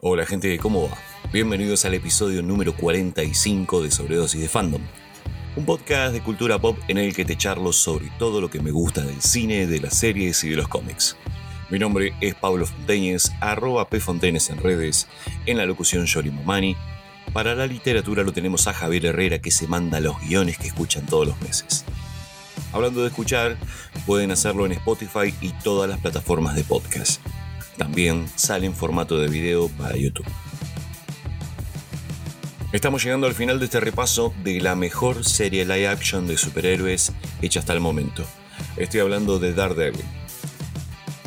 Hola gente, ¿cómo va? Bienvenidos al episodio número 45 de Sobredosis de Fandom. Un podcast de cultura pop en el que te charlo sobre todo lo que me gusta del cine, de las series y de los cómics. Mi nombre es Pablo Fonteñez, arroba pfontenes en redes, en la locución Yori Momani. Para la literatura lo tenemos a Javier Herrera que se manda los guiones que escuchan todos los meses. Hablando de escuchar, pueden hacerlo en Spotify y todas las plataformas de podcast. También sale en formato de video para YouTube. Estamos llegando al final de este repaso de la mejor serie live action de superhéroes hecha hasta el momento. Estoy hablando de Daredevil.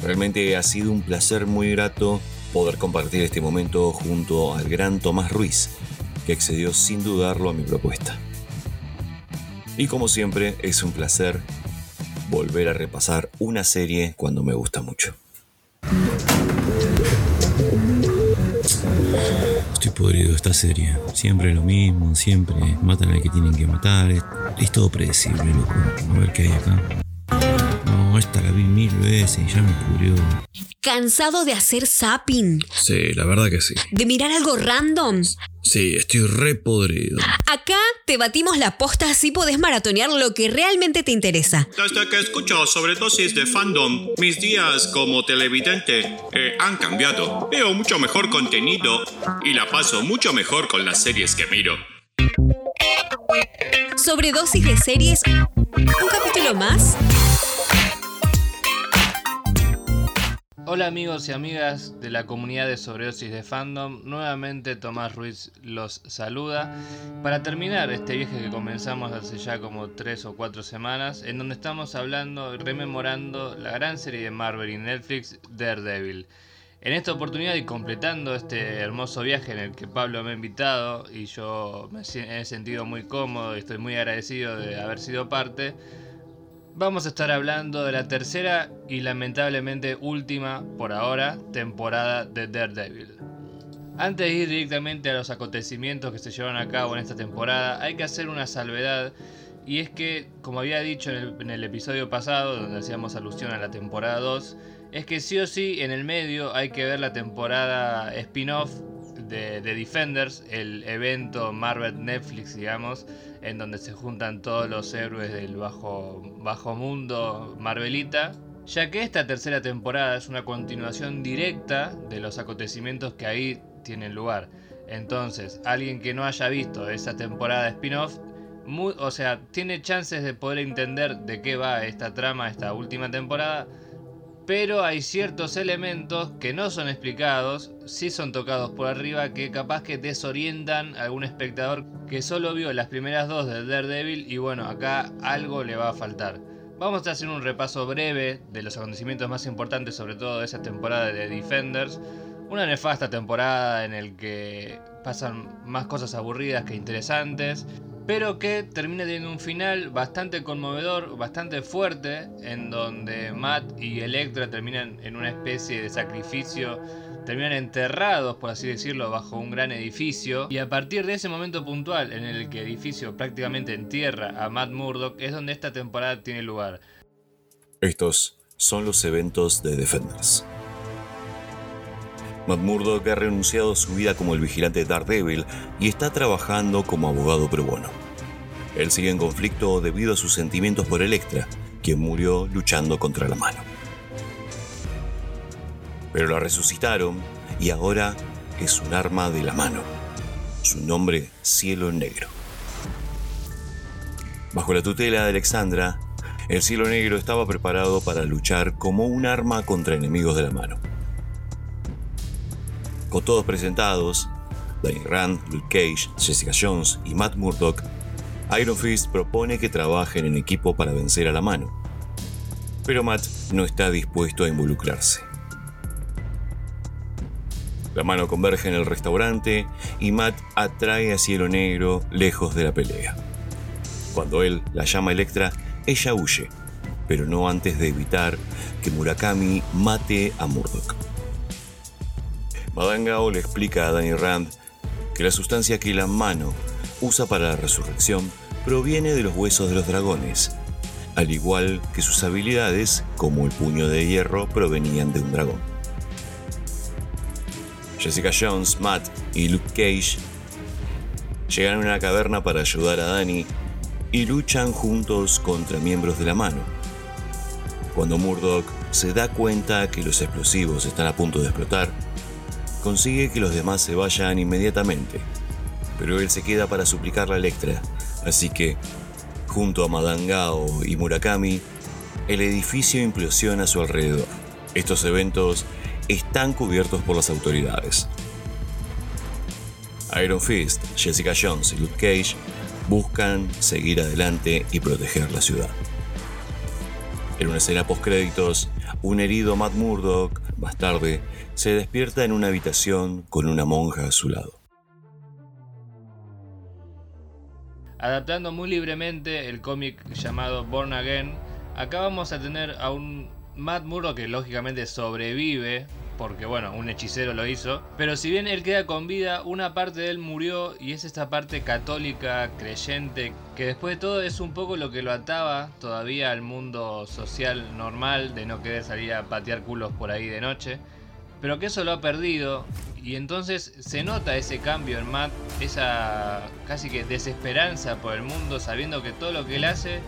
Realmente ha sido un placer muy grato poder compartir este momento junto al gran Tomás Ruiz, que accedió sin dudarlo a mi propuesta. Y como siempre, es un placer volver a repasar una serie cuando me gusta mucho. Estoy podrido de esta serie. Siempre lo mismo, siempre matan al que tienen que matar. Es, todo predecible, loco. A ver qué hay acá. No, esta la vi mil veces y ya me cubrió. ¿Cansado de hacer zapping? Sí, la verdad que sí. ¿De mirar algo random? Sí, estoy re podrido. Acá te batimos la posta así podés maratonear lo que realmente te interesa. Desde que escucho sobredosis de fandom, mis días como televidente eh, han cambiado. Veo mucho mejor contenido y la paso mucho mejor con las series que miro. Sobredosis de series. ¿Un capítulo más? Hola amigos y amigas de la comunidad de sobredosis de fandom, nuevamente Tomás Ruiz los saluda para terminar este viaje que comenzamos hace ya como 3 o 4 semanas, en donde estamos hablando y rememorando la gran serie de Marvel y Netflix Daredevil. En esta oportunidad y completando este hermoso viaje en el que Pablo me ha invitado y yo me he sentido muy cómodo y estoy muy agradecido de haber sido parte, Vamos a estar hablando de la tercera y lamentablemente última, por ahora, temporada de Daredevil. Antes de ir directamente a los acontecimientos que se llevan a cabo en esta temporada, hay que hacer una salvedad y es que, como había dicho en el, episodio pasado, donde hacíamos alusión a la temporada 2, es que sí o sí en el medio hay que ver la temporada spin-off de, Defenders, el evento Marvel Netflix, digamos, en donde se juntan todos los héroes del bajo, bajo mundo Marvelita, ya que esta tercera temporada es una continuación directa de los acontecimientos que ahí tienen lugar. Entonces, alguien que no haya visto esa temporada spin-off, o sea, tiene chances de poder entender de qué va esta trama, esta última temporada, pero hay ciertos elementos que no son explicados, sí son tocados por arriba, que capaz que desorientan a algún espectador que solo vio las primeras dos de Daredevil y bueno, acá algo le va a faltar. Vamos a hacer un repaso breve de los acontecimientos más importantes, sobre todo de esa temporada de Defenders. Una nefasta temporada en el que pasan más cosas aburridas que interesantes pero que termina teniendo un final bastante conmovedor, bastante fuerte, en donde Matt y Electra terminan en una especie de sacrificio, terminan enterrados, por así decirlo, bajo un gran edificio, y a partir de ese momento puntual en el que el edificio prácticamente entierra a Matt Murdock, es donde esta temporada tiene lugar. Estos son los eventos de Defenders. Matt Murdock ha renunciado a su vida como el vigilante Daredevil y está trabajando como abogado pro bono. Él sigue en conflicto debido a sus sentimientos por Electra, quien murió luchando contra la mano. Pero la resucitaron y ahora es un arma de la mano. Su nombre, Cielo Negro. Bajo la tutela de Alexandra, el Cielo Negro estaba preparado para luchar como un arma contra enemigos de la mano. Con todos presentados, Danny Rand, Luke Cage, Jessica Jones y Matt Murdock, Iron Fist propone que trabajen en equipo para vencer a la mano. Pero Matt no está dispuesto a involucrarse. La mano converge en el restaurante y Matt atrae a Cielo Negro lejos de la pelea. Cuando él la llama Electra, ella huye, pero no antes de evitar que Murakami mate a Murdock. Madangao le explica a Danny Rand que la sustancia que la mano usa para la resurrección proviene de los huesos de los dragones, al igual que sus habilidades, como el puño de hierro, provenían de un dragón. Jessica Jones, Matt y Luke Cage llegan a una caverna para ayudar a Danny y luchan juntos contra miembros de la mano. Cuando Murdoch se da cuenta que los explosivos están a punto de explotar, consigue que los demás se vayan inmediatamente, pero él se queda para suplicarle a Electra, así que, junto a Madangao y Murakami, el edificio implosiona a su alrededor. Estos eventos están cubiertos por las autoridades. Iron Fist, Jessica Jones y Luke Cage buscan seguir adelante y proteger la ciudad. En una escena post-créditos, un herido Matt Murdock, más tarde, se despierta en una habitación con una monja a su lado. Adaptando muy libremente el cómic llamado Born Again, acá vamos a tener a un Matt Murdock que lógicamente sobrevive porque bueno, un hechicero lo hizo. Pero si bien él queda con vida, una parte de él murió y es esta parte católica, creyente, que después de todo es un poco lo que lo ataba todavía al mundo social normal de no querer salir a patear culos por ahí de noche. Pero que eso lo ha perdido y entonces se nota ese cambio en Matt, esa casi que desesperanza por el mundo, sabiendo que todo lo que él hace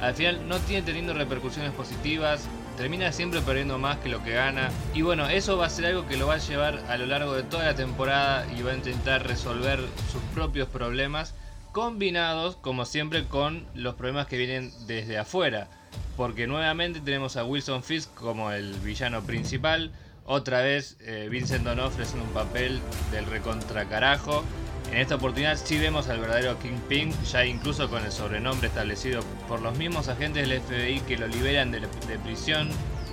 al final no tiene teniendo repercusiones positivas, termina siempre perdiendo más que lo que gana. Y bueno, eso va a ser algo que lo va a llevar a lo largo de toda la temporada y va a intentar resolver sus propios problemas, combinados como siempre con los problemas que vienen desde afuera. Porque nuevamente tenemos a Wilson Fisk como el villano principal. Otra vez eh, Vincent D'Onofrio haciendo un papel del recontracarajo. En esta oportunidad sí vemos al verdadero Kingpin, ya incluso con el sobrenombre establecido por los mismos agentes del FBI que lo liberan de, prisión,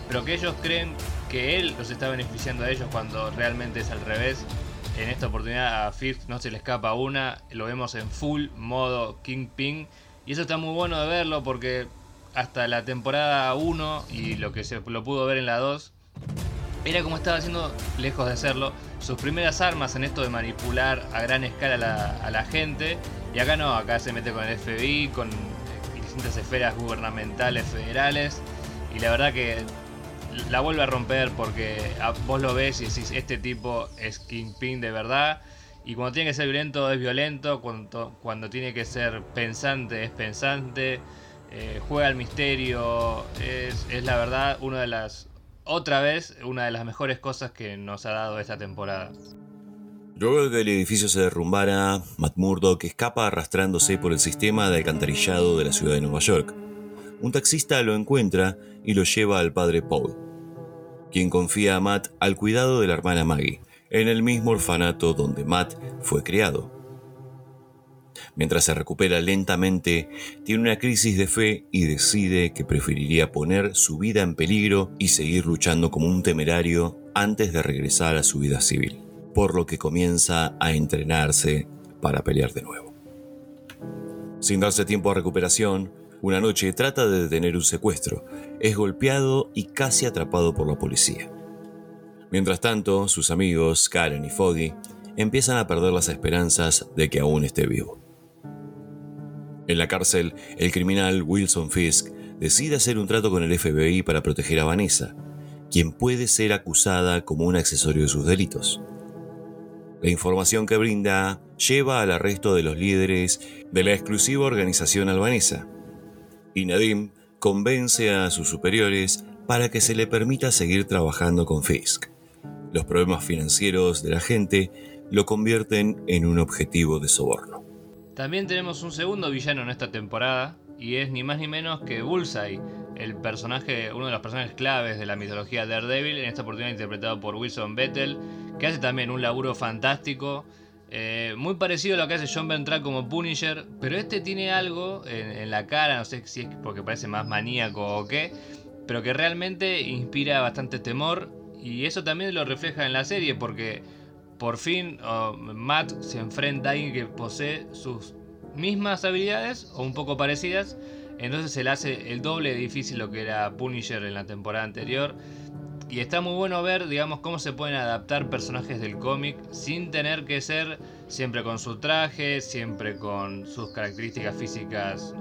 pero que ellos creen que él los está beneficiando a ellos cuando realmente es al revés. En esta oportunidad a Fisk no se le escapa una, lo vemos en full modo Kingpin y eso está muy bueno de verlo porque hasta la temporada 1 y lo que se lo pudo ver en la 2 era como estaba haciendo, lejos de serlo, sus primeras armas en esto de manipular a gran escala a la, gente. Y acá no, acá se mete con el FBI, con distintas esferas gubernamentales, federales. Y la verdad que la vuelve a romper porque vos lo ves y decís, este tipo es Kingpin de verdad. Y cuando tiene que ser violento es violento, cuando, cuando tiene que ser pensante es pensante, eh, juega al misterio, es, es la verdad una de las otra vez una de las mejores cosas que nos ha dado esta temporada. Luego de que el edificio se derrumbara, Matt Murdock escapa arrastrándose por el sistema de alcantarillado de la ciudad de Nueva York. Un taxista lo encuentra y lo lleva al padre Paul, quien confía a Matt al cuidado de la hermana Maggie, en el mismo orfanato donde Matt fue criado. Mientras se recupera lentamente, tiene una crisis de fe y decide que preferiría poner su vida en peligro y seguir luchando como un temerario antes de regresar a su vida civil, por lo que comienza a entrenarse para pelear de nuevo. Sin darse tiempo a recuperación, una noche trata de detener un secuestro, es golpeado y casi atrapado por la policía. Mientras tanto, sus amigos, Karen y Foggy, empiezan a perder las esperanzas de que aún esté vivo. En la cárcel, el criminal Wilson Fisk decide hacer un trato con el FBI para proteger a Vanessa, quien puede ser acusada como un accesorio de sus delitos. La información que brinda lleva al arresto de los líderes de la exclusiva organización albanesa, y Nadim convence a sus superiores para que se le permita seguir trabajando con Fisk. Los problemas financieros de la gente lo convierten en un objetivo de soborno. También tenemos un segundo villano en esta temporada y es ni más ni menos que Bullseye, el personaje, uno de los personajes claves de la mitología Daredevil, en esta oportunidad interpretado por Wilson Bettel, que hace también un laburo fantástico, eh, muy parecido a lo que hace John Ventral como Punisher, pero este tiene algo en, la cara, no sé si es porque parece más maníaco o qué, pero que realmente inspira bastante temor y eso también lo refleja en la serie porque por fin Matt se enfrenta a alguien que posee sus mismas habilidades o un poco parecidas. Entonces se le hace el doble difícil lo que era Punisher en la temporada anterior. Y está muy bueno ver, digamos, cómo se pueden adaptar personajes del cómic sin tener que ser siempre con su traje, siempre con sus características físicas,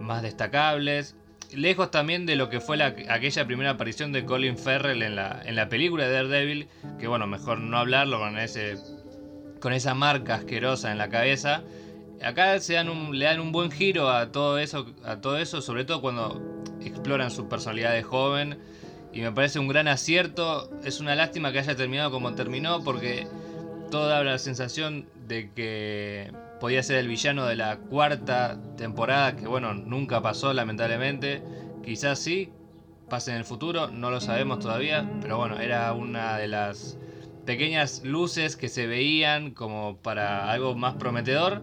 más destacables. Lejos también de lo que fue la, aquella primera aparición de Colin Farrell en la, en la película de Daredevil, que bueno, mejor no hablarlo con, ese, con esa marca asquerosa en la cabeza. Acá se dan le dan un buen giro a todo eso, a todo eso, sobre todo cuando exploran su personalidad de joven. Y me parece un gran acierto. Es una lástima que haya terminado como terminó, porque todo da la sensación de que podía ser el villano de la cuarta temporada, que bueno, nunca pasó lamentablemente. Quizás sí, pase en el futuro, no lo sabemos todavía, pero bueno, era una de las pequeñas luces que se veían como para algo más prometedor,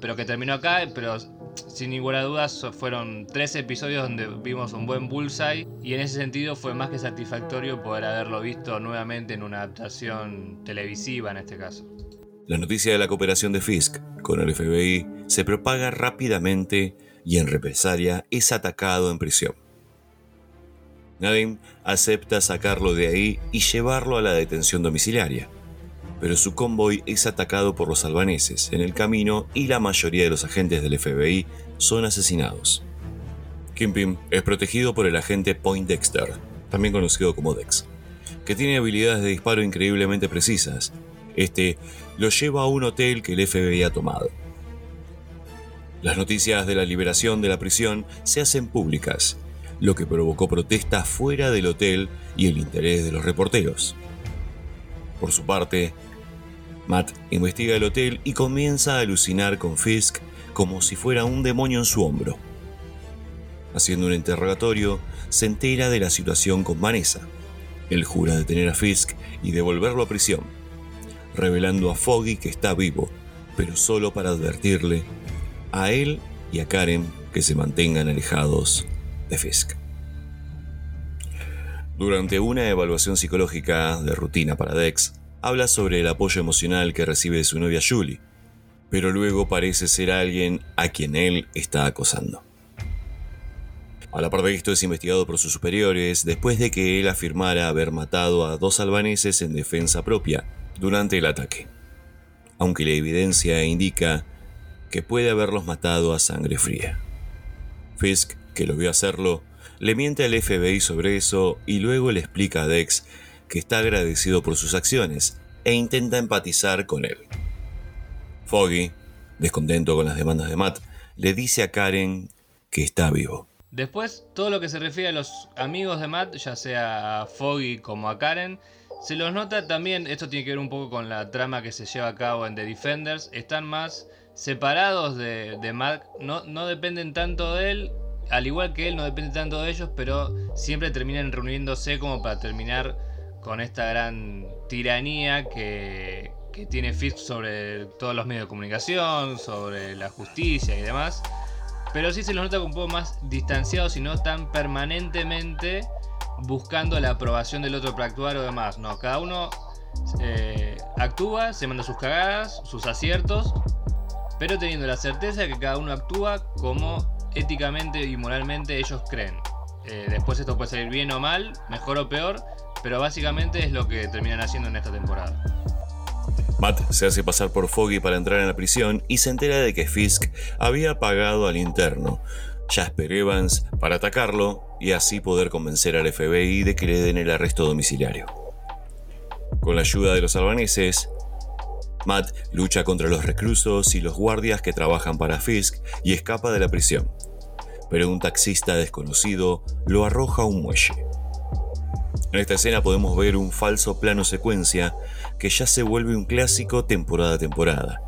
pero que terminó acá, pero sin ninguna duda fueron tres episodios donde vimos un buen bullseye y en ese sentido fue más que satisfactorio poder haberlo visto nuevamente en una adaptación televisiva en este caso. La noticia de la cooperación de Fisk con el FBI se propaga rápidamente y en represalia es atacado en prisión. Nadim acepta sacarlo de ahí y llevarlo a la detención domiciliaria, pero su convoy es atacado por los albaneses en el camino y la mayoría de los agentes del FBI son asesinados. Kimpin es protegido por el agente Point Dexter, también conocido como Dex, que tiene habilidades de disparo increíblemente precisas. Este lo lleva a un hotel que el FBI ha tomado. Las noticias de la liberación de la prisión se hacen públicas, lo que provocó protestas fuera del hotel y el interés de los reporteros. Por su parte, Matt investiga el hotel y comienza a alucinar con Fisk como si fuera un demonio en su hombro. Haciendo un interrogatorio, se entera de la situación con Vanessa. Él jura detener a Fisk y devolverlo a prisión revelando a Foggy que está vivo, pero solo para advertirle a él y a Karen que se mantengan alejados de Fisk. Durante una evaluación psicológica de rutina para Dex, habla sobre el apoyo emocional que recibe de su novia Julie, pero luego parece ser alguien a quien él está acosando. A la par de esto es investigado por sus superiores después de que él afirmara haber matado a dos albaneses en defensa propia durante el ataque, aunque la evidencia indica que puede haberlos matado a sangre fría. Fisk, que lo vio hacerlo, le miente al FBI sobre eso y luego le explica a Dex que está agradecido por sus acciones e intenta empatizar con él. Foggy, descontento con las demandas de Matt, le dice a Karen que está vivo. Después, todo lo que se refiere a los amigos de Matt, ya sea a Foggy como a Karen, se los nota también, esto tiene que ver un poco con la trama que se lleva a cabo en The Defenders, están más separados de, de Matt, no, no dependen tanto de él, al igual que él no depende tanto de ellos, pero siempre terminan reuniéndose como para terminar con esta gran tiranía que, que tiene Fisk sobre todos los medios de comunicación, sobre la justicia y demás. Pero sí se los nota un poco más distanciados y no tan permanentemente buscando la aprobación del otro para actuar o demás. No, cada uno eh, actúa, se manda sus cagadas, sus aciertos, pero teniendo la certeza de que cada uno actúa como éticamente y moralmente ellos creen. Eh, después esto puede salir bien o mal, mejor o peor, pero básicamente es lo que terminan haciendo en esta temporada. Matt se hace pasar por Foggy para entrar en la prisión y se entera de que Fisk había pagado al interno, Jasper Evans para atacarlo y así poder convencer al FBI de que le den el arresto domiciliario. Con la ayuda de los albaneses, Matt lucha contra los reclusos y los guardias que trabajan para Fisk y escapa de la prisión. Pero un taxista desconocido lo arroja a un muelle. En esta escena podemos ver un falso plano secuencia que ya se vuelve un clásico temporada a temporada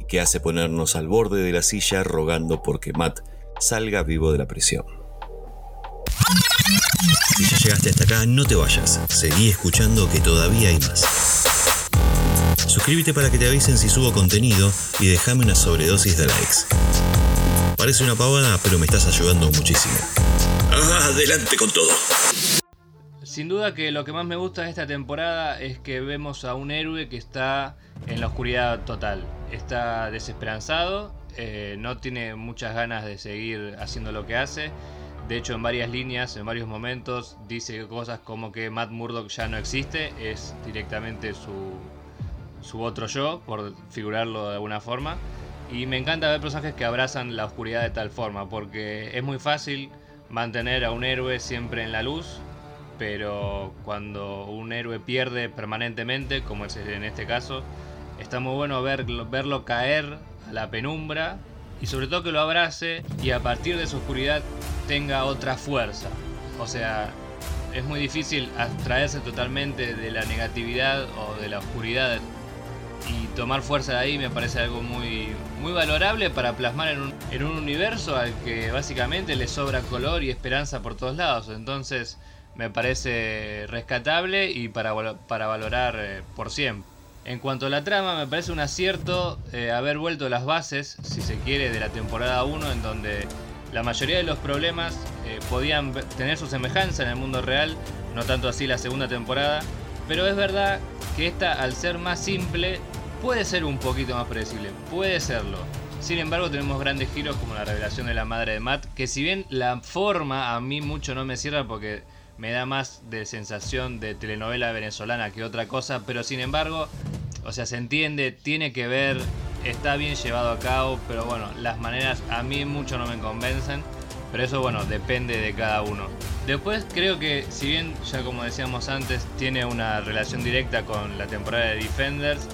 y que hace ponernos al borde de la silla rogando porque Matt salga vivo de la prisión. Si ya llegaste hasta acá, no te vayas. Seguí escuchando que todavía hay más. Suscríbete para que te avisen si subo contenido y déjame una sobredosis de likes. Parece una pavada, pero me estás ayudando muchísimo. Adelante con todo. Sin duda que lo que más me gusta de esta temporada es que vemos a un héroe que está en la oscuridad total. Está desesperanzado, eh, no tiene muchas ganas de seguir haciendo lo que hace. De hecho, en varias líneas, en varios momentos, dice cosas como que Matt Murdock ya no existe, es directamente su, su otro yo, por figurarlo de alguna forma. Y me encanta ver personajes que abrazan la oscuridad de tal forma, porque es muy fácil mantener a un héroe siempre en la luz, pero cuando un héroe pierde permanentemente, como es en este caso, está muy bueno verlo, verlo caer a la penumbra y sobre todo que lo abrace y a partir de su oscuridad tenga otra fuerza. O sea, es muy difícil abstraerse totalmente de la negatividad o de la oscuridad y tomar fuerza de ahí me parece algo muy, muy valorable para plasmar en un, en un universo al que básicamente le sobra color y esperanza por todos lados. Entonces me parece rescatable y para, para valorar eh, por siempre. En cuanto a la trama, me parece un acierto eh, haber vuelto las bases, si se quiere, de la temporada 1, en donde la mayoría de los problemas eh, podían tener su semejanza en el mundo real, no tanto así la segunda temporada, pero es verdad que esta, al ser más simple, puede ser un poquito más predecible, puede serlo. Sin embargo, tenemos grandes giros como la revelación de la madre de Matt, que si bien la forma a mí mucho no me cierra porque me da más de sensación de telenovela venezolana que otra cosa, pero sin embargo, o sea, se entiende, tiene que ver, está bien llevado a cabo, pero bueno, las maneras a mí mucho no me convencen, pero eso bueno, depende de cada uno. Después creo que si bien ya como decíamos antes tiene una relación directa con la temporada de Defenders,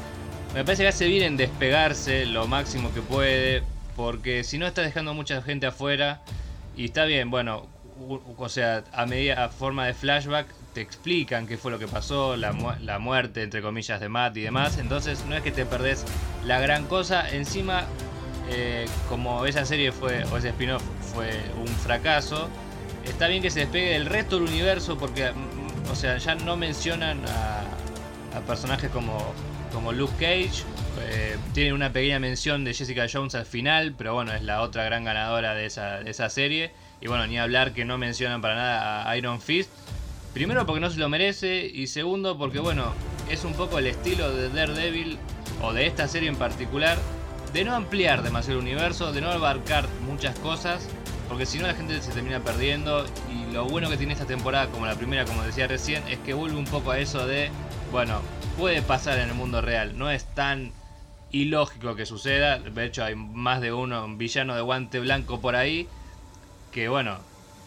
me parece que hace bien en despegarse lo máximo que puede, porque si no está dejando mucha gente afuera y está bien, bueno, o sea, a medida forma de flashback te explican qué fue lo que pasó, la, muerte entre comillas de Matt y demás, entonces no es que te perdés la gran cosa, encima eh, como esa serie fue, o ese spin-off fue un fracaso, está bien que se despegue del resto del universo porque, mm, o sea, ya no mencionan a, personajes como, como Luke Cage, eh, tiene una pequeña mención de Jessica Jones al final, pero bueno, es la otra gran ganadora de esa, de esa serie. Y bueno, ni hablar que no mencionan para nada a Iron Fist. Primero porque no se lo merece y segundo porque bueno, es un poco el estilo de Daredevil o de esta serie en particular de no ampliar demasiado el universo, de no abarcar muchas cosas, porque si no la gente se termina perdiendo y lo bueno que tiene esta temporada como la primera, como decía recién, es que vuelve un poco a eso de, bueno, puede pasar en el mundo real, no es tan ilógico que suceda, de hecho hay más de uno, un villano de guante blanco por ahí, que bueno,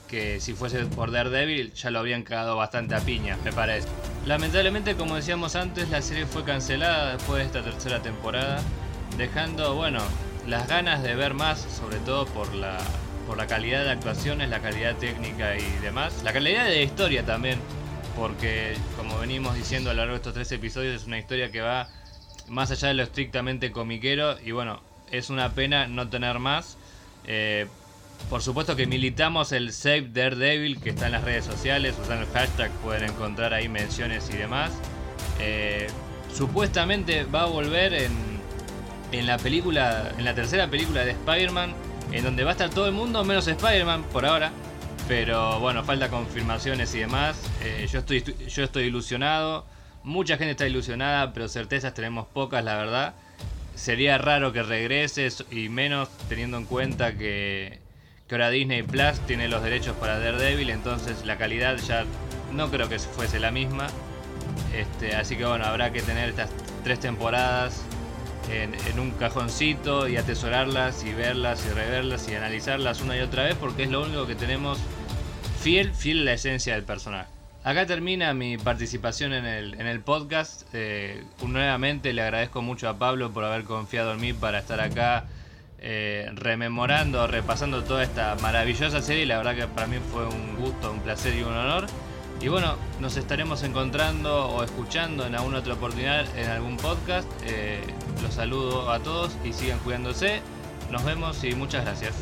que si fuese por Daredevil ya lo habrían cagado bastante a piña, me parece. Lamentablemente, como decíamos antes, la serie fue cancelada después de esta tercera temporada, dejando, bueno, las ganas de ver más, sobre todo por la, por la calidad de actuaciones, la calidad técnica y demás, la calidad de la historia también, porque como venimos diciendo a lo largo de estos tres episodios, es una historia que va más allá de lo estrictamente comiquero y bueno, es una pena no tener más. Eh, por supuesto que militamos el Save Daredevil que está en las redes sociales, usando el hashtag pueden encontrar ahí menciones y demás. Eh, supuestamente va a volver en, en la película, en la tercera película de Spider-Man, en donde va a estar todo el mundo menos Spider-Man por ahora. Pero bueno, falta confirmaciones y demás. Eh, yo, estoy, yo estoy ilusionado. Mucha gente está ilusionada, pero certezas tenemos pocas, la verdad. Sería raro que regreses y menos teniendo en cuenta que que ahora Disney Plus tiene los derechos para Daredevil, entonces la calidad ya no creo que fuese la misma. Este, así que bueno, habrá que tener estas tres temporadas en, un cajoncito y atesorarlas y verlas y reverlas y analizarlas una y otra vez porque es lo único que tenemos fiel, fiel a la esencia del personaje. Acá termina mi participación en el, en el podcast. Eh, nuevamente le agradezco mucho a Pablo por haber confiado en mí para estar acá eh, rememorando, repasando toda esta maravillosa serie. La verdad que para mí fue un gusto, un placer y un honor. Y bueno, nos estaremos encontrando o escuchando en alguna otra oportunidad en algún podcast. Eh, los saludo a todos y sigan cuidándose. Nos vemos y muchas gracias.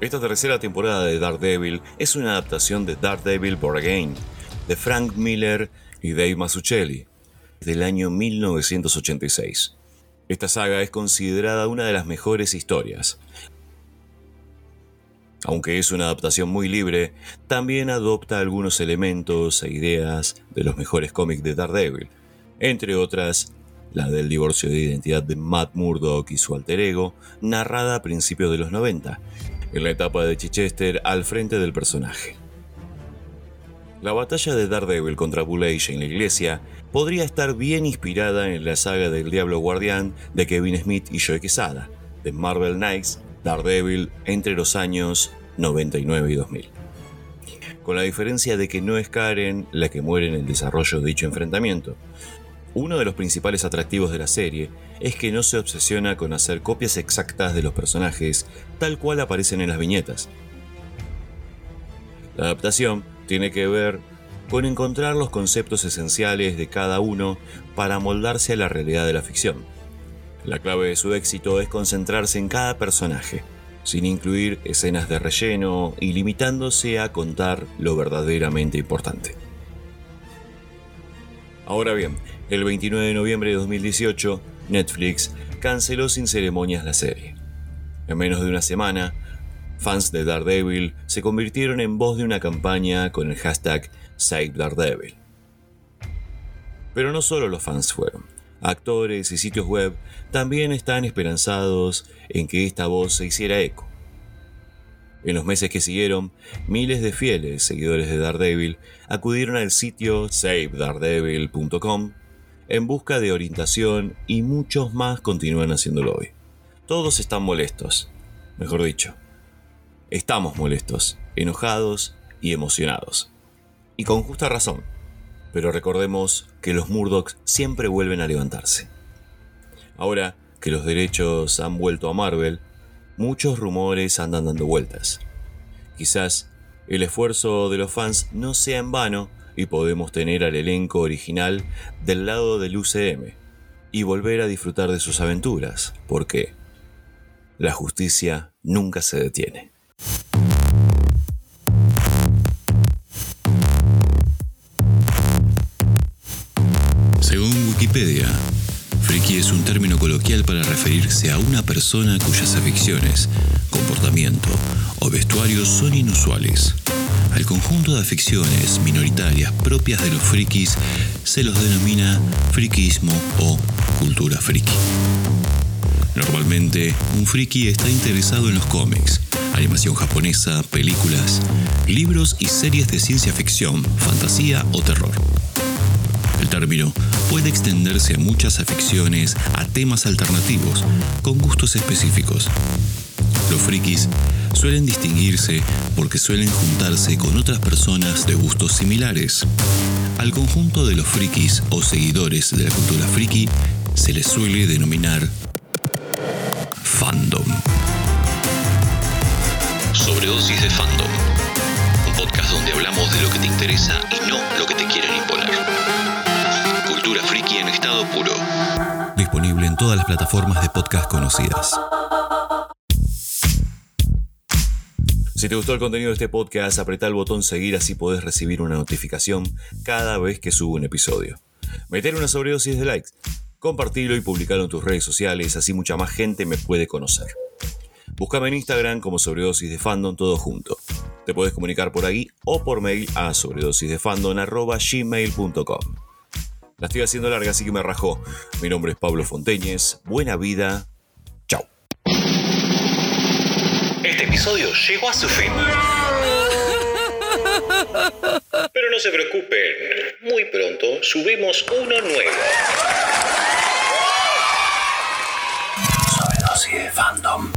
Esta tercera temporada de Daredevil es una adaptación de Daredevil Born Again, de Frank Miller y Dave Mazzucchelli, del año 1986. Esta saga es considerada una de las mejores historias. Aunque es una adaptación muy libre, también adopta algunos elementos e ideas de los mejores cómics de Daredevil, entre otras la del divorcio de identidad de Matt Murdock y su alter ego, narrada a principios de los 90, en la etapa de Chichester al frente del personaje. La batalla de Daredevil contra Bull en la iglesia podría estar bien inspirada en la saga del Diablo Guardián de Kevin Smith y Joe Quesada, de Marvel Knights, Daredevil entre los años 99 y 2000. Con la diferencia de que no es Karen la que muere en el desarrollo de dicho enfrentamiento. Uno de los principales atractivos de la serie es que no se obsesiona con hacer copias exactas de los personajes tal cual aparecen en las viñetas. La adaptación tiene que ver con encontrar los conceptos esenciales de cada uno para moldarse a la realidad de la ficción. La clave de su éxito es concentrarse en cada personaje, sin incluir escenas de relleno y limitándose a contar lo verdaderamente importante. Ahora bien, el 29 de noviembre de 2018, Netflix canceló sin ceremonias la serie. En menos de una semana, fans de Daredevil se convirtieron en voz de una campaña con el hashtag Save Daredevil. Pero no solo los fans fueron. Actores y sitios web también están esperanzados en que esta voz se hiciera eco. En los meses que siguieron, miles de fieles seguidores de Daredevil acudieron al sitio savedaredevil.com en busca de orientación y muchos más continúan haciéndolo hoy. Todos están molestos, mejor dicho, Estamos molestos, enojados y emocionados. Y con justa razón. Pero recordemos que los Murdochs siempre vuelven a levantarse. Ahora que los derechos han vuelto a Marvel, muchos rumores andan dando vueltas. Quizás el esfuerzo de los fans no sea en vano y podemos tener al elenco original del lado del UCM y volver a disfrutar de sus aventuras, porque la justicia nunca se detiene. Según Wikipedia, friki es un término coloquial para referirse a una persona cuyas aficiones, comportamiento o vestuarios son inusuales. Al conjunto de aficiones minoritarias propias de los frikis se los denomina friquismo o cultura friki. Normalmente, un friki está interesado en los cómics, animación japonesa, películas, libros y series de ciencia ficción, fantasía o terror. El término puede extenderse a muchas aficiones, a temas alternativos, con gustos específicos. Los frikis suelen distinguirse porque suelen juntarse con otras personas de gustos similares. Al conjunto de los frikis o seguidores de la cultura friki se les suele denominar fandom. Sobredosis de fandom. Un podcast donde hablamos de lo que te interesa y no lo que te quieren imponer. Cultura friki en estado puro. Disponible en todas las plataformas de podcast conocidas. Si te gustó el contenido de este podcast, apretá el botón seguir así podés recibir una notificación cada vez que subo un episodio. Meter una sobredosis de likes, compartirlo y publicarlo en tus redes sociales, así mucha más gente me puede conocer. Búscame en Instagram como sobredosis de fandom todo junto. Te puedes comunicar por ahí o por mail a sobredosisdefandom.gmail.com. La estoy haciendo larga, así que me rajó. Mi nombre es Pablo Fonteñez. Buena vida. Chao. Este episodio llegó a su fin. Pero no se preocupen, muy pronto subimos uno nuevo. Sobredosis de fandom.